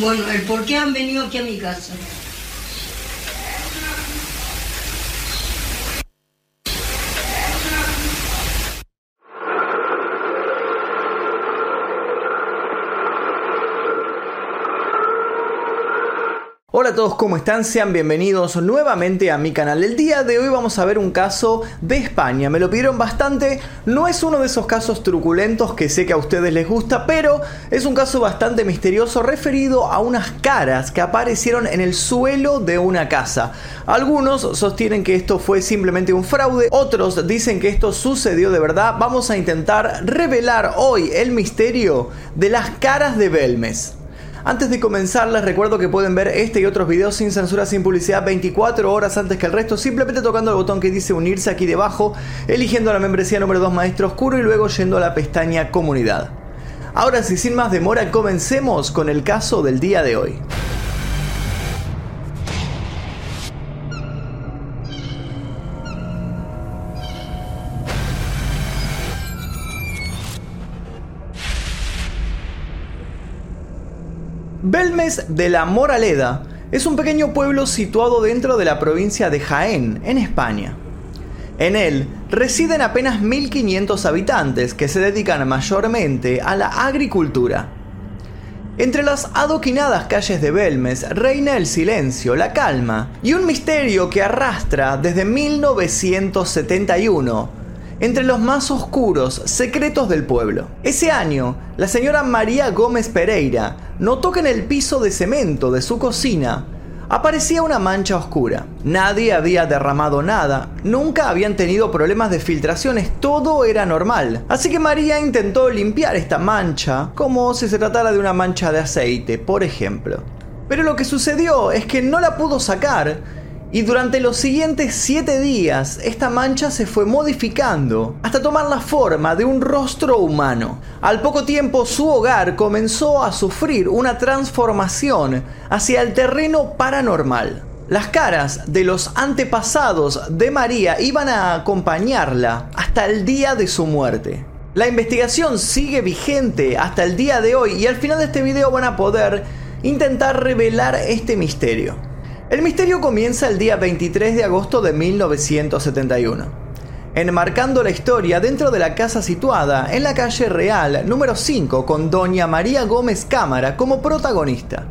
Bueno, el por qué han venido aquí a mi casa. Hola a todos, ¿cómo están? Sean bienvenidos nuevamente a mi canal. El día de hoy vamos a ver un caso de España. Me lo pidieron bastante. No es uno de esos casos truculentos que sé que a ustedes les gusta, pero es un caso bastante misterioso referido a unas caras que aparecieron en el suelo de una casa. Algunos sostienen que esto fue simplemente un fraude, otros dicen que esto sucedió de verdad. Vamos a intentar revelar hoy el misterio de las caras de Belmes. Antes de comenzar les recuerdo que pueden ver este y otros videos sin censura, sin publicidad 24 horas antes que el resto, simplemente tocando el botón que dice unirse aquí debajo, eligiendo la membresía número 2 Maestro Oscuro y luego yendo a la pestaña comunidad. Ahora sí, sin más demora, comencemos con el caso del día de hoy. Belmes de la Moraleda es un pequeño pueblo situado dentro de la provincia de Jaén, en España. En él residen apenas 1.500 habitantes que se dedican mayormente a la agricultura. Entre las adoquinadas calles de Belmes reina el silencio, la calma y un misterio que arrastra desde 1971 entre los más oscuros secretos del pueblo. Ese año, la señora María Gómez Pereira notó que en el piso de cemento de su cocina aparecía una mancha oscura. Nadie había derramado nada, nunca habían tenido problemas de filtraciones, todo era normal. Así que María intentó limpiar esta mancha como si se tratara de una mancha de aceite, por ejemplo. Pero lo que sucedió es que no la pudo sacar y durante los siguientes 7 días, esta mancha se fue modificando hasta tomar la forma de un rostro humano. Al poco tiempo, su hogar comenzó a sufrir una transformación hacia el terreno paranormal. Las caras de los antepasados de María iban a acompañarla hasta el día de su muerte. La investigación sigue vigente hasta el día de hoy y al final de este video van a poder intentar revelar este misterio. El misterio comienza el día 23 de agosto de 1971, enmarcando la historia dentro de la casa situada en la calle Real número 5 con doña María Gómez Cámara como protagonista.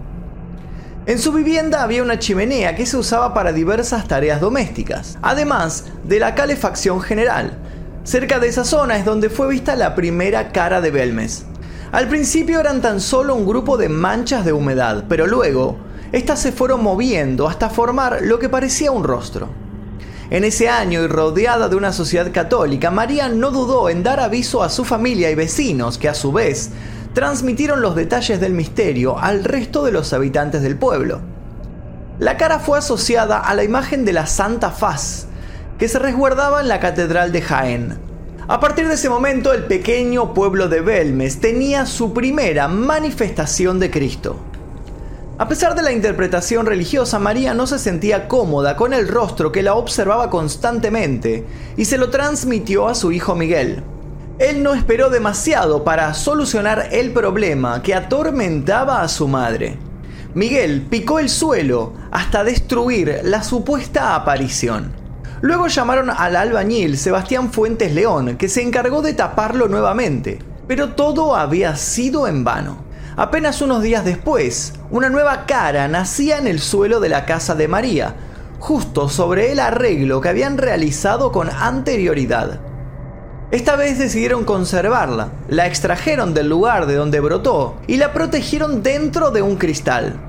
En su vivienda había una chimenea que se usaba para diversas tareas domésticas, además de la calefacción general. Cerca de esa zona es donde fue vista la primera cara de Belmes. Al principio eran tan solo un grupo de manchas de humedad, pero luego estas se fueron moviendo hasta formar lo que parecía un rostro. En ese año y rodeada de una sociedad católica, María no dudó en dar aviso a su familia y vecinos, que a su vez transmitieron los detalles del misterio al resto de los habitantes del pueblo. La cara fue asociada a la imagen de la Santa Faz, que se resguardaba en la Catedral de Jaén. A partir de ese momento, el pequeño pueblo de Belmes tenía su primera manifestación de Cristo. A pesar de la interpretación religiosa, María no se sentía cómoda con el rostro que la observaba constantemente y se lo transmitió a su hijo Miguel. Él no esperó demasiado para solucionar el problema que atormentaba a su madre. Miguel picó el suelo hasta destruir la supuesta aparición. Luego llamaron al albañil Sebastián Fuentes León, que se encargó de taparlo nuevamente, pero todo había sido en vano. Apenas unos días después, una nueva cara nacía en el suelo de la casa de María, justo sobre el arreglo que habían realizado con anterioridad. Esta vez decidieron conservarla, la extrajeron del lugar de donde brotó y la protegieron dentro de un cristal.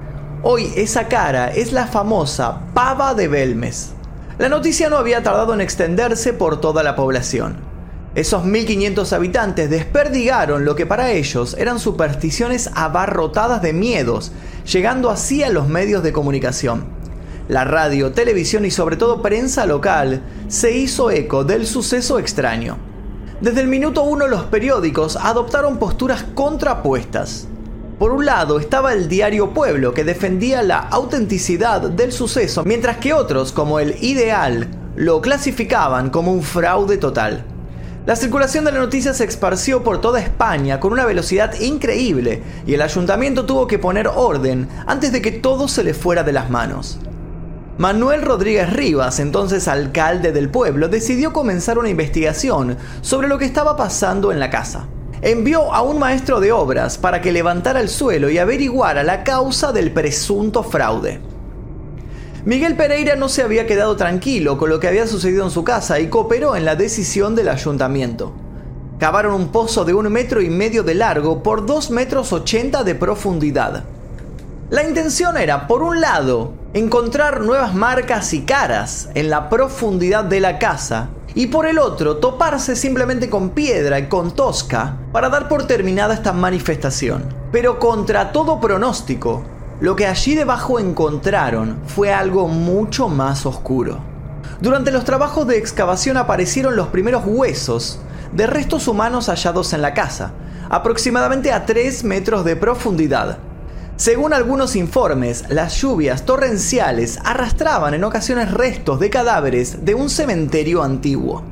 Hoy esa cara es la famosa pava de Belmes. La noticia no había tardado en extenderse por toda la población. Esos 1500 habitantes desperdigaron lo que para ellos eran supersticiones abarrotadas de miedos, llegando así a los medios de comunicación. La radio, televisión y sobre todo prensa local se hizo eco del suceso extraño. Desde el minuto uno los periódicos adoptaron posturas contrapuestas. Por un lado estaba el diario Pueblo que defendía la autenticidad del suceso, mientras que otros, como el Ideal, lo clasificaban como un fraude total. La circulación de la noticia se esparció por toda España con una velocidad increíble y el ayuntamiento tuvo que poner orden antes de que todo se le fuera de las manos. Manuel Rodríguez Rivas, entonces alcalde del pueblo, decidió comenzar una investigación sobre lo que estaba pasando en la casa. Envió a un maestro de obras para que levantara el suelo y averiguara la causa del presunto fraude. Miguel Pereira no se había quedado tranquilo con lo que había sucedido en su casa y cooperó en la decisión del ayuntamiento. Cavaron un pozo de un metro y medio de largo por dos metros ochenta de profundidad. La intención era, por un lado, encontrar nuevas marcas y caras en la profundidad de la casa, y por el otro, toparse simplemente con piedra y con tosca para dar por terminada esta manifestación. Pero contra todo pronóstico, lo que allí debajo encontraron fue algo mucho más oscuro. Durante los trabajos de excavación aparecieron los primeros huesos de restos humanos hallados en la casa, aproximadamente a 3 metros de profundidad. Según algunos informes, las lluvias torrenciales arrastraban en ocasiones restos de cadáveres de un cementerio antiguo.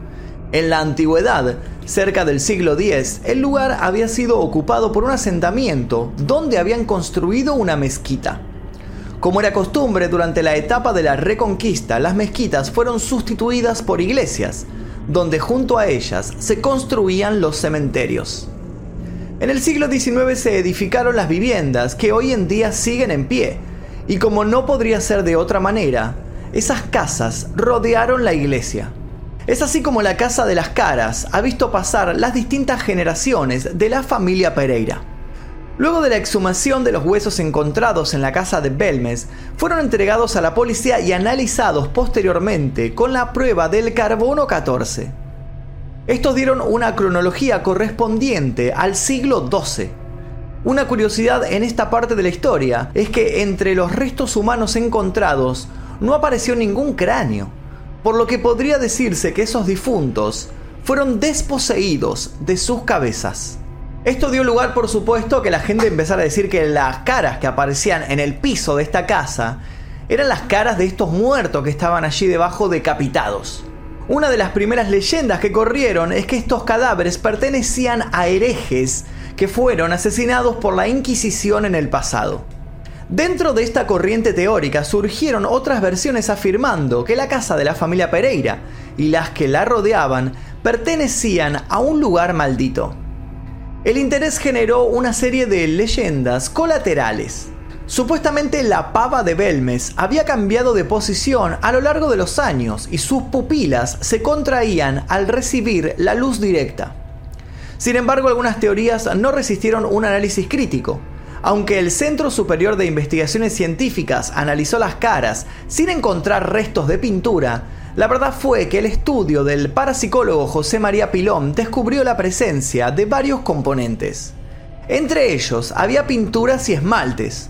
En la antigüedad, cerca del siglo X, el lugar había sido ocupado por un asentamiento donde habían construido una mezquita. Como era costumbre durante la etapa de la Reconquista, las mezquitas fueron sustituidas por iglesias, donde junto a ellas se construían los cementerios. En el siglo XIX se edificaron las viviendas que hoy en día siguen en pie, y como no podría ser de otra manera, esas casas rodearon la iglesia. Es así como la Casa de las Caras ha visto pasar las distintas generaciones de la familia Pereira. Luego de la exhumación de los huesos encontrados en la casa de Belmes, fueron entregados a la policía y analizados posteriormente con la prueba del carbono 14. Estos dieron una cronología correspondiente al siglo XII. Una curiosidad en esta parte de la historia es que entre los restos humanos encontrados no apareció ningún cráneo por lo que podría decirse que esos difuntos fueron desposeídos de sus cabezas. Esto dio lugar, por supuesto, a que la gente empezara a decir que las caras que aparecían en el piso de esta casa eran las caras de estos muertos que estaban allí debajo decapitados. Una de las primeras leyendas que corrieron es que estos cadáveres pertenecían a herejes que fueron asesinados por la Inquisición en el pasado. Dentro de esta corriente teórica surgieron otras versiones afirmando que la casa de la familia Pereira y las que la rodeaban pertenecían a un lugar maldito. El interés generó una serie de leyendas colaterales. Supuestamente la pava de Belmes había cambiado de posición a lo largo de los años y sus pupilas se contraían al recibir la luz directa. Sin embargo, algunas teorías no resistieron un análisis crítico aunque el Centro Superior de Investigaciones Científicas analizó las caras sin encontrar restos de pintura, la verdad fue que el estudio del parapsicólogo José María Pilón descubrió la presencia de varios componentes. Entre ellos había pinturas y esmaltes.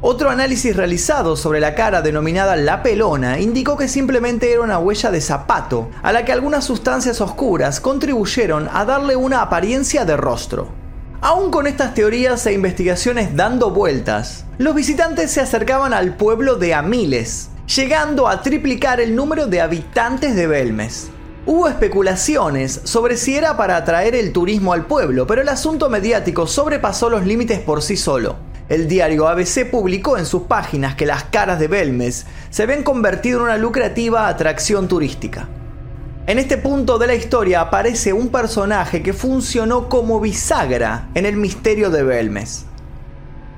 Otro análisis realizado sobre la cara denominada la pelona indicó que simplemente era una huella de zapato, a la que algunas sustancias oscuras contribuyeron a darle una apariencia de rostro. Aún con estas teorías e investigaciones dando vueltas, los visitantes se acercaban al pueblo de Amiles, llegando a triplicar el número de habitantes de Belmes. Hubo especulaciones sobre si era para atraer el turismo al pueblo, pero el asunto mediático sobrepasó los límites por sí solo. El diario ABC publicó en sus páginas que las caras de Belmes se habían convertido en una lucrativa atracción turística. En este punto de la historia aparece un personaje que funcionó como bisagra en el misterio de Belmes.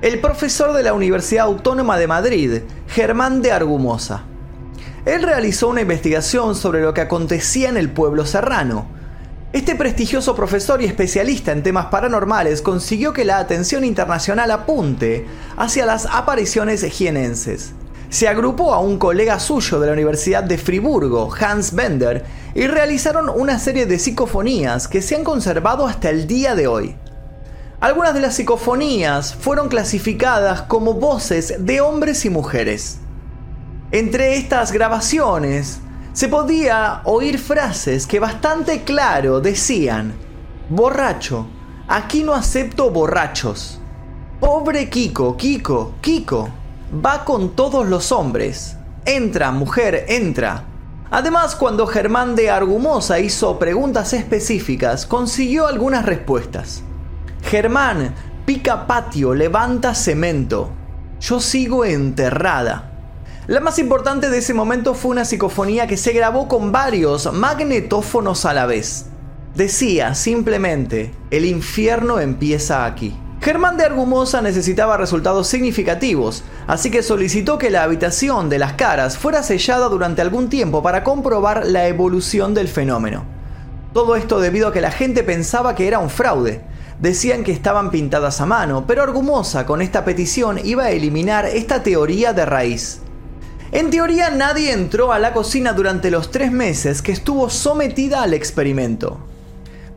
El profesor de la Universidad Autónoma de Madrid, Germán de Argumosa. Él realizó una investigación sobre lo que acontecía en el pueblo serrano. Este prestigioso profesor y especialista en temas paranormales consiguió que la atención internacional apunte hacia las apariciones jienenses se agrupó a un colega suyo de la Universidad de Friburgo, Hans Bender, y realizaron una serie de psicofonías que se han conservado hasta el día de hoy. Algunas de las psicofonías fueron clasificadas como voces de hombres y mujeres. Entre estas grabaciones se podía oír frases que bastante claro decían, borracho, aquí no acepto borrachos. Pobre Kiko, Kiko, Kiko, va con todos los hombres. Entra, mujer, entra. Además, cuando Germán de Argumosa hizo preguntas específicas, consiguió algunas respuestas. Germán, pica patio, levanta cemento. Yo sigo enterrada. La más importante de ese momento fue una psicofonía que se grabó con varios magnetófonos a la vez. Decía simplemente, el infierno empieza aquí. Germán de Argumosa necesitaba resultados significativos, así que solicitó que la habitación de las caras fuera sellada durante algún tiempo para comprobar la evolución del fenómeno. Todo esto debido a que la gente pensaba que era un fraude. Decían que estaban pintadas a mano, pero Argumosa con esta petición iba a eliminar esta teoría de raíz. En teoría nadie entró a la cocina durante los tres meses que estuvo sometida al experimento.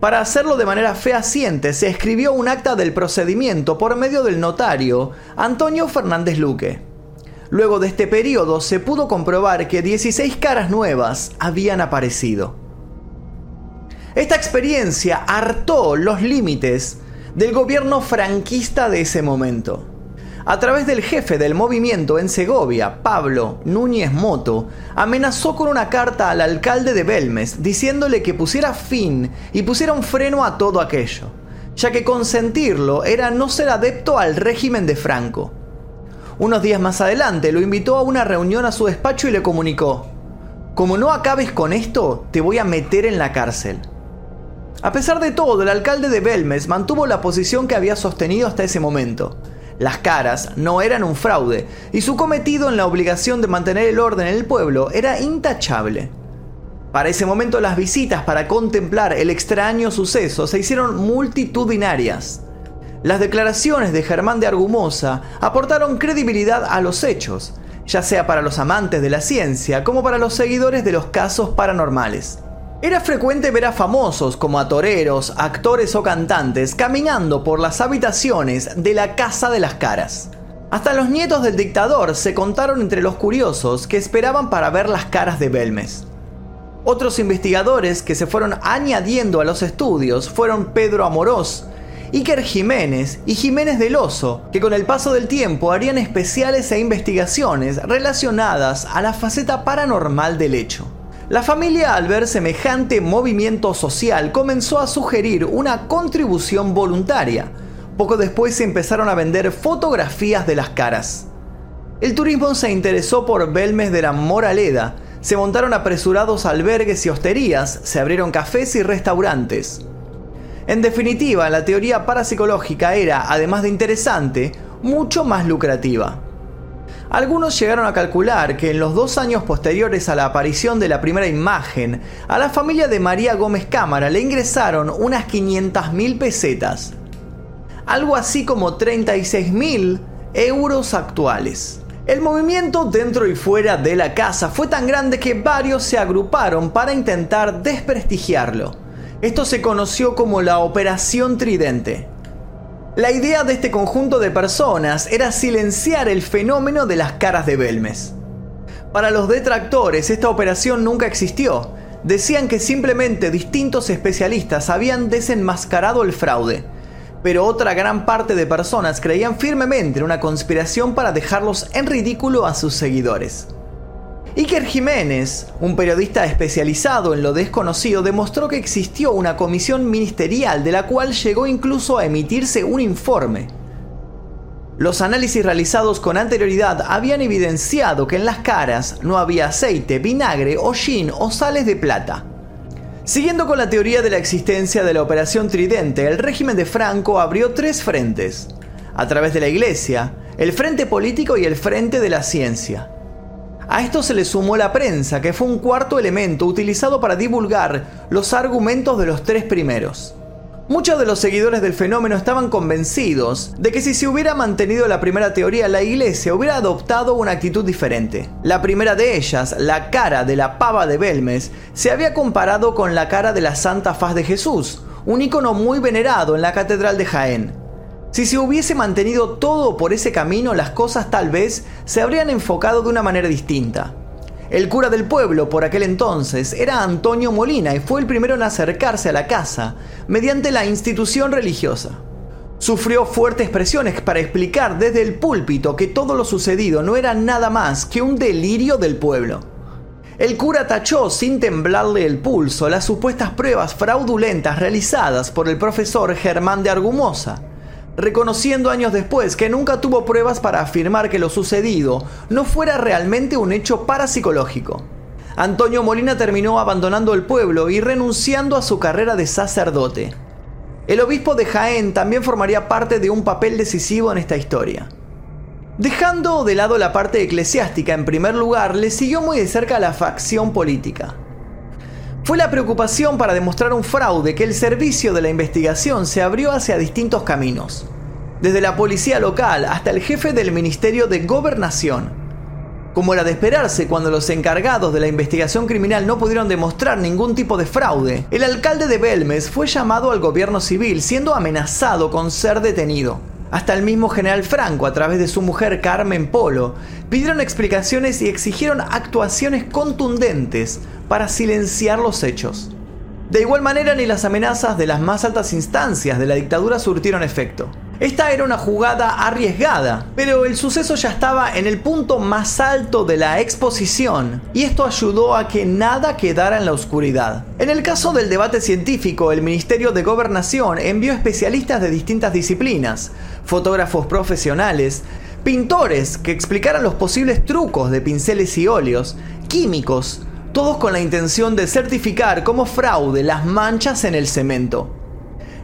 Para hacerlo de manera fehaciente se escribió un acta del procedimiento por medio del notario Antonio Fernández Luque. Luego de este periodo se pudo comprobar que 16 caras nuevas habían aparecido. Esta experiencia hartó los límites del gobierno franquista de ese momento a través del jefe del movimiento en Segovia, Pablo Núñez Moto, amenazó con una carta al alcalde de Belmes diciéndole que pusiera fin y pusiera un freno a todo aquello, ya que consentirlo era no ser adepto al régimen de Franco. Unos días más adelante lo invitó a una reunión a su despacho y le comunicó, como no acabes con esto, te voy a meter en la cárcel. A pesar de todo, el alcalde de Belmes mantuvo la posición que había sostenido hasta ese momento, las caras no eran un fraude y su cometido en la obligación de mantener el orden en el pueblo era intachable. Para ese momento las visitas para contemplar el extraño suceso se hicieron multitudinarias. Las declaraciones de Germán de Argumosa aportaron credibilidad a los hechos, ya sea para los amantes de la ciencia como para los seguidores de los casos paranormales. Era frecuente ver a famosos como a toreros, actores o cantantes caminando por las habitaciones de la Casa de las Caras. Hasta los nietos del dictador se contaron entre los curiosos que esperaban para ver las caras de Belmes. Otros investigadores que se fueron añadiendo a los estudios fueron Pedro Amorós, Iker Jiménez y Jiménez del Oso, que con el paso del tiempo harían especiales e investigaciones relacionadas a la faceta paranormal del hecho. La familia al ver semejante movimiento social comenzó a sugerir una contribución voluntaria. Poco después se empezaron a vender fotografías de las caras. El turismo se interesó por Belmes de la Moraleda, se montaron apresurados albergues y hosterías, se abrieron cafés y restaurantes. En definitiva, la teoría parapsicológica era, además de interesante, mucho más lucrativa. Algunos llegaron a calcular que en los dos años posteriores a la aparición de la primera imagen, a la familia de María Gómez Cámara le ingresaron unas 500.000 pesetas, algo así como 36.000 euros actuales. El movimiento dentro y fuera de la casa fue tan grande que varios se agruparon para intentar desprestigiarlo. Esto se conoció como la Operación Tridente. La idea de este conjunto de personas era silenciar el fenómeno de las caras de Belmes. Para los detractores, esta operación nunca existió. Decían que simplemente distintos especialistas habían desenmascarado el fraude. Pero otra gran parte de personas creían firmemente en una conspiración para dejarlos en ridículo a sus seguidores. Iker Jiménez, un periodista especializado en lo desconocido, demostró que existió una comisión ministerial de la cual llegó incluso a emitirse un informe. Los análisis realizados con anterioridad habían evidenciado que en las caras no había aceite, vinagre, hollín o sales de plata. Siguiendo con la teoría de la existencia de la Operación Tridente, el régimen de Franco abrió tres frentes, a través de la Iglesia, el frente político y el frente de la ciencia. A esto se le sumó la prensa, que fue un cuarto elemento utilizado para divulgar los argumentos de los tres primeros. Muchos de los seguidores del fenómeno estaban convencidos de que si se hubiera mantenido la primera teoría, la iglesia hubiera adoptado una actitud diferente. La primera de ellas, la cara de la pava de Belmes, se había comparado con la cara de la Santa Faz de Jesús, un icono muy venerado en la Catedral de Jaén. Si se hubiese mantenido todo por ese camino, las cosas tal vez se habrían enfocado de una manera distinta. El cura del pueblo por aquel entonces era Antonio Molina y fue el primero en acercarse a la casa mediante la institución religiosa. Sufrió fuertes presiones para explicar desde el púlpito que todo lo sucedido no era nada más que un delirio del pueblo. El cura tachó sin temblarle el pulso las supuestas pruebas fraudulentas realizadas por el profesor Germán de Argumosa, reconociendo años después que nunca tuvo pruebas para afirmar que lo sucedido no fuera realmente un hecho parapsicológico. Antonio Molina terminó abandonando el pueblo y renunciando a su carrera de sacerdote. El obispo de Jaén también formaría parte de un papel decisivo en esta historia. Dejando de lado la parte eclesiástica en primer lugar, le siguió muy de cerca la facción política. Fue la preocupación para demostrar un fraude que el servicio de la investigación se abrió hacia distintos caminos, desde la policía local hasta el jefe del Ministerio de Gobernación. Como era de esperarse cuando los encargados de la investigación criminal no pudieron demostrar ningún tipo de fraude, el alcalde de Belmes fue llamado al gobierno civil siendo amenazado con ser detenido. Hasta el mismo general Franco, a través de su mujer Carmen Polo, pidieron explicaciones y exigieron actuaciones contundentes para silenciar los hechos. De igual manera, ni las amenazas de las más altas instancias de la dictadura surtieron efecto. Esta era una jugada arriesgada, pero el suceso ya estaba en el punto más alto de la exposición y esto ayudó a que nada quedara en la oscuridad. En el caso del debate científico, el Ministerio de Gobernación envió especialistas de distintas disciplinas, fotógrafos profesionales, pintores que explicaran los posibles trucos de pinceles y óleos, químicos, todos con la intención de certificar como fraude las manchas en el cemento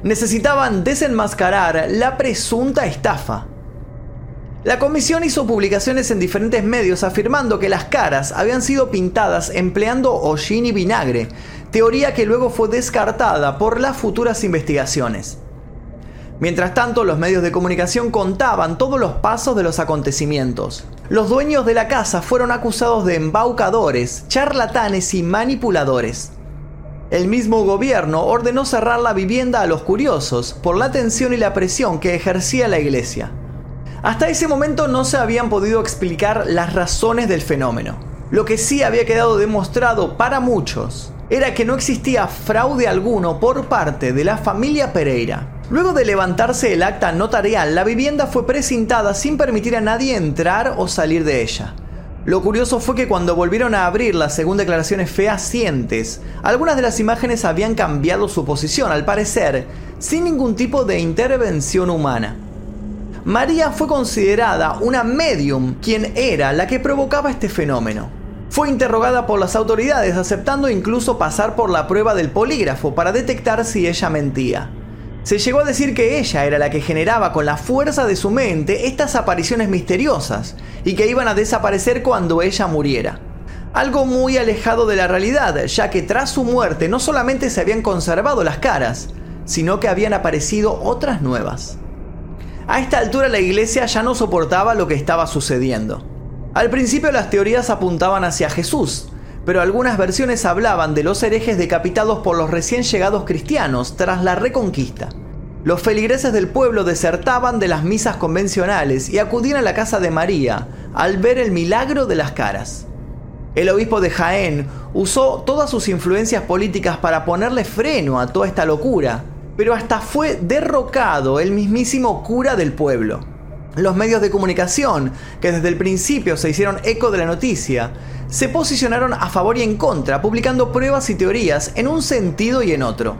necesitaban desenmascarar la presunta estafa. La comisión hizo publicaciones en diferentes medios afirmando que las caras habían sido pintadas empleando hollín y vinagre, teoría que luego fue descartada por las futuras investigaciones. Mientras tanto, los medios de comunicación contaban todos los pasos de los acontecimientos. Los dueños de la casa fueron acusados de embaucadores, charlatanes y manipuladores. El mismo gobierno ordenó cerrar la vivienda a los curiosos por la tensión y la presión que ejercía la iglesia. Hasta ese momento no se habían podido explicar las razones del fenómeno. Lo que sí había quedado demostrado para muchos era que no existía fraude alguno por parte de la familia Pereira. Luego de levantarse el acta notarial, la vivienda fue precintada sin permitir a nadie entrar o salir de ella. Lo curioso fue que cuando volvieron a abrirla según declaraciones fehacientes, algunas de las imágenes habían cambiado su posición, al parecer, sin ningún tipo de intervención humana. María fue considerada una medium, quien era la que provocaba este fenómeno. Fue interrogada por las autoridades, aceptando incluso pasar por la prueba del polígrafo para detectar si ella mentía. Se llegó a decir que ella era la que generaba con la fuerza de su mente estas apariciones misteriosas y que iban a desaparecer cuando ella muriera. Algo muy alejado de la realidad, ya que tras su muerte no solamente se habían conservado las caras, sino que habían aparecido otras nuevas. A esta altura la iglesia ya no soportaba lo que estaba sucediendo. Al principio las teorías apuntaban hacia Jesús, pero algunas versiones hablaban de los herejes decapitados por los recién llegados cristianos tras la reconquista. Los feligreses del pueblo desertaban de las misas convencionales y acudían a la casa de María al ver el milagro de las caras. El obispo de Jaén usó todas sus influencias políticas para ponerle freno a toda esta locura, pero hasta fue derrocado el mismísimo cura del pueblo. Los medios de comunicación, que desde el principio se hicieron eco de la noticia, se posicionaron a favor y en contra, publicando pruebas y teorías en un sentido y en otro.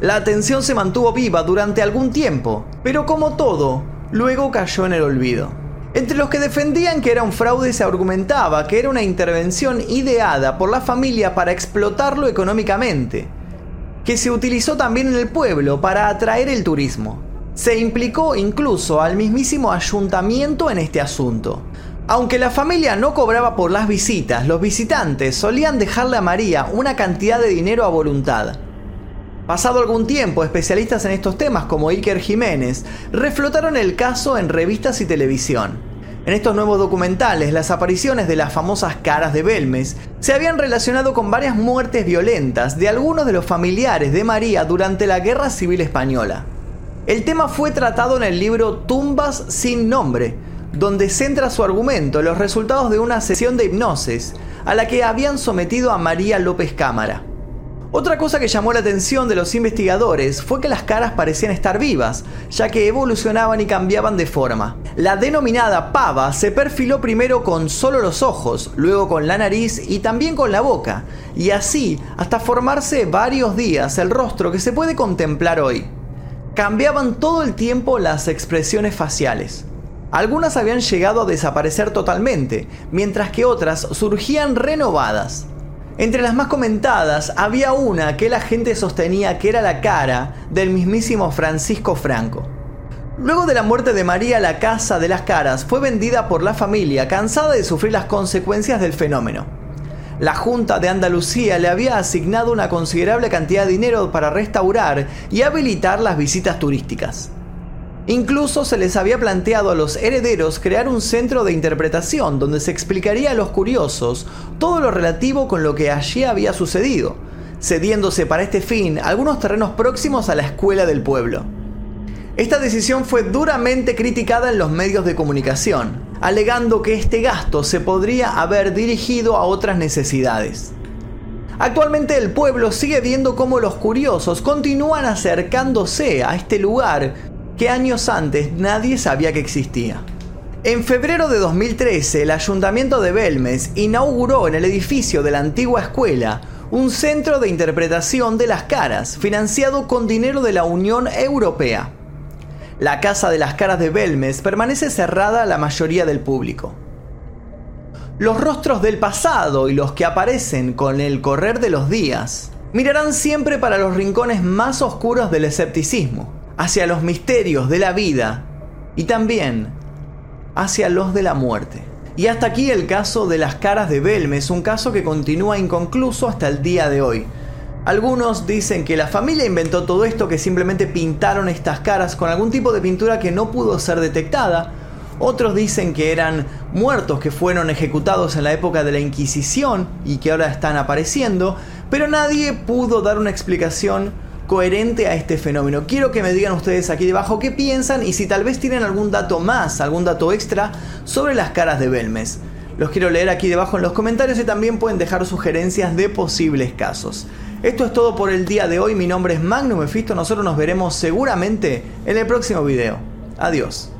La atención se mantuvo viva durante algún tiempo, pero como todo, luego cayó en el olvido. Entre los que defendían que era un fraude se argumentaba que era una intervención ideada por la familia para explotarlo económicamente, que se utilizó también en el pueblo para atraer el turismo. Se implicó incluso al mismísimo ayuntamiento en este asunto. Aunque la familia no cobraba por las visitas, los visitantes solían dejarle a María una cantidad de dinero a voluntad. Pasado algún tiempo, especialistas en estos temas como Iker Jiménez reflotaron el caso en revistas y televisión. En estos nuevos documentales, las apariciones de las famosas caras de Belmes se habían relacionado con varias muertes violentas de algunos de los familiares de María durante la Guerra Civil Española. El tema fue tratado en el libro Tumbas sin nombre, donde centra su argumento en los resultados de una sesión de hipnosis a la que habían sometido a María López Cámara. Otra cosa que llamó la atención de los investigadores fue que las caras parecían estar vivas, ya que evolucionaban y cambiaban de forma. La denominada pava se perfiló primero con solo los ojos, luego con la nariz y también con la boca, y así hasta formarse varios días el rostro que se puede contemplar hoy. Cambiaban todo el tiempo las expresiones faciales. Algunas habían llegado a desaparecer totalmente, mientras que otras surgían renovadas. Entre las más comentadas había una que la gente sostenía que era la cara del mismísimo Francisco Franco. Luego de la muerte de María, la Casa de las Caras fue vendida por la familia cansada de sufrir las consecuencias del fenómeno. La Junta de Andalucía le había asignado una considerable cantidad de dinero para restaurar y habilitar las visitas turísticas. Incluso se les había planteado a los herederos crear un centro de interpretación donde se explicaría a los curiosos todo lo relativo con lo que allí había sucedido, cediéndose para este fin algunos terrenos próximos a la escuela del pueblo. Esta decisión fue duramente criticada en los medios de comunicación, alegando que este gasto se podría haber dirigido a otras necesidades. Actualmente el pueblo sigue viendo cómo los curiosos continúan acercándose a este lugar que años antes nadie sabía que existía. En febrero de 2013, el ayuntamiento de Belmes inauguró en el edificio de la antigua escuela un centro de interpretación de las caras, financiado con dinero de la Unión Europea. La Casa de las Caras de Belmes permanece cerrada a la mayoría del público. Los rostros del pasado y los que aparecen con el correr de los días mirarán siempre para los rincones más oscuros del escepticismo hacia los misterios de la vida y también hacia los de la muerte. Y hasta aquí el caso de las caras de Belmes, un caso que continúa inconcluso hasta el día de hoy. Algunos dicen que la familia inventó todo esto, que simplemente pintaron estas caras con algún tipo de pintura que no pudo ser detectada. Otros dicen que eran muertos que fueron ejecutados en la época de la Inquisición y que ahora están apareciendo, pero nadie pudo dar una explicación coherente a este fenómeno. Quiero que me digan ustedes aquí debajo qué piensan y si tal vez tienen algún dato más, algún dato extra sobre las caras de Belmes. Los quiero leer aquí debajo en los comentarios y también pueden dejar sugerencias de posibles casos. Esto es todo por el día de hoy. Mi nombre es Magnum Mephisto. Nosotros nos veremos seguramente en el próximo video. Adiós.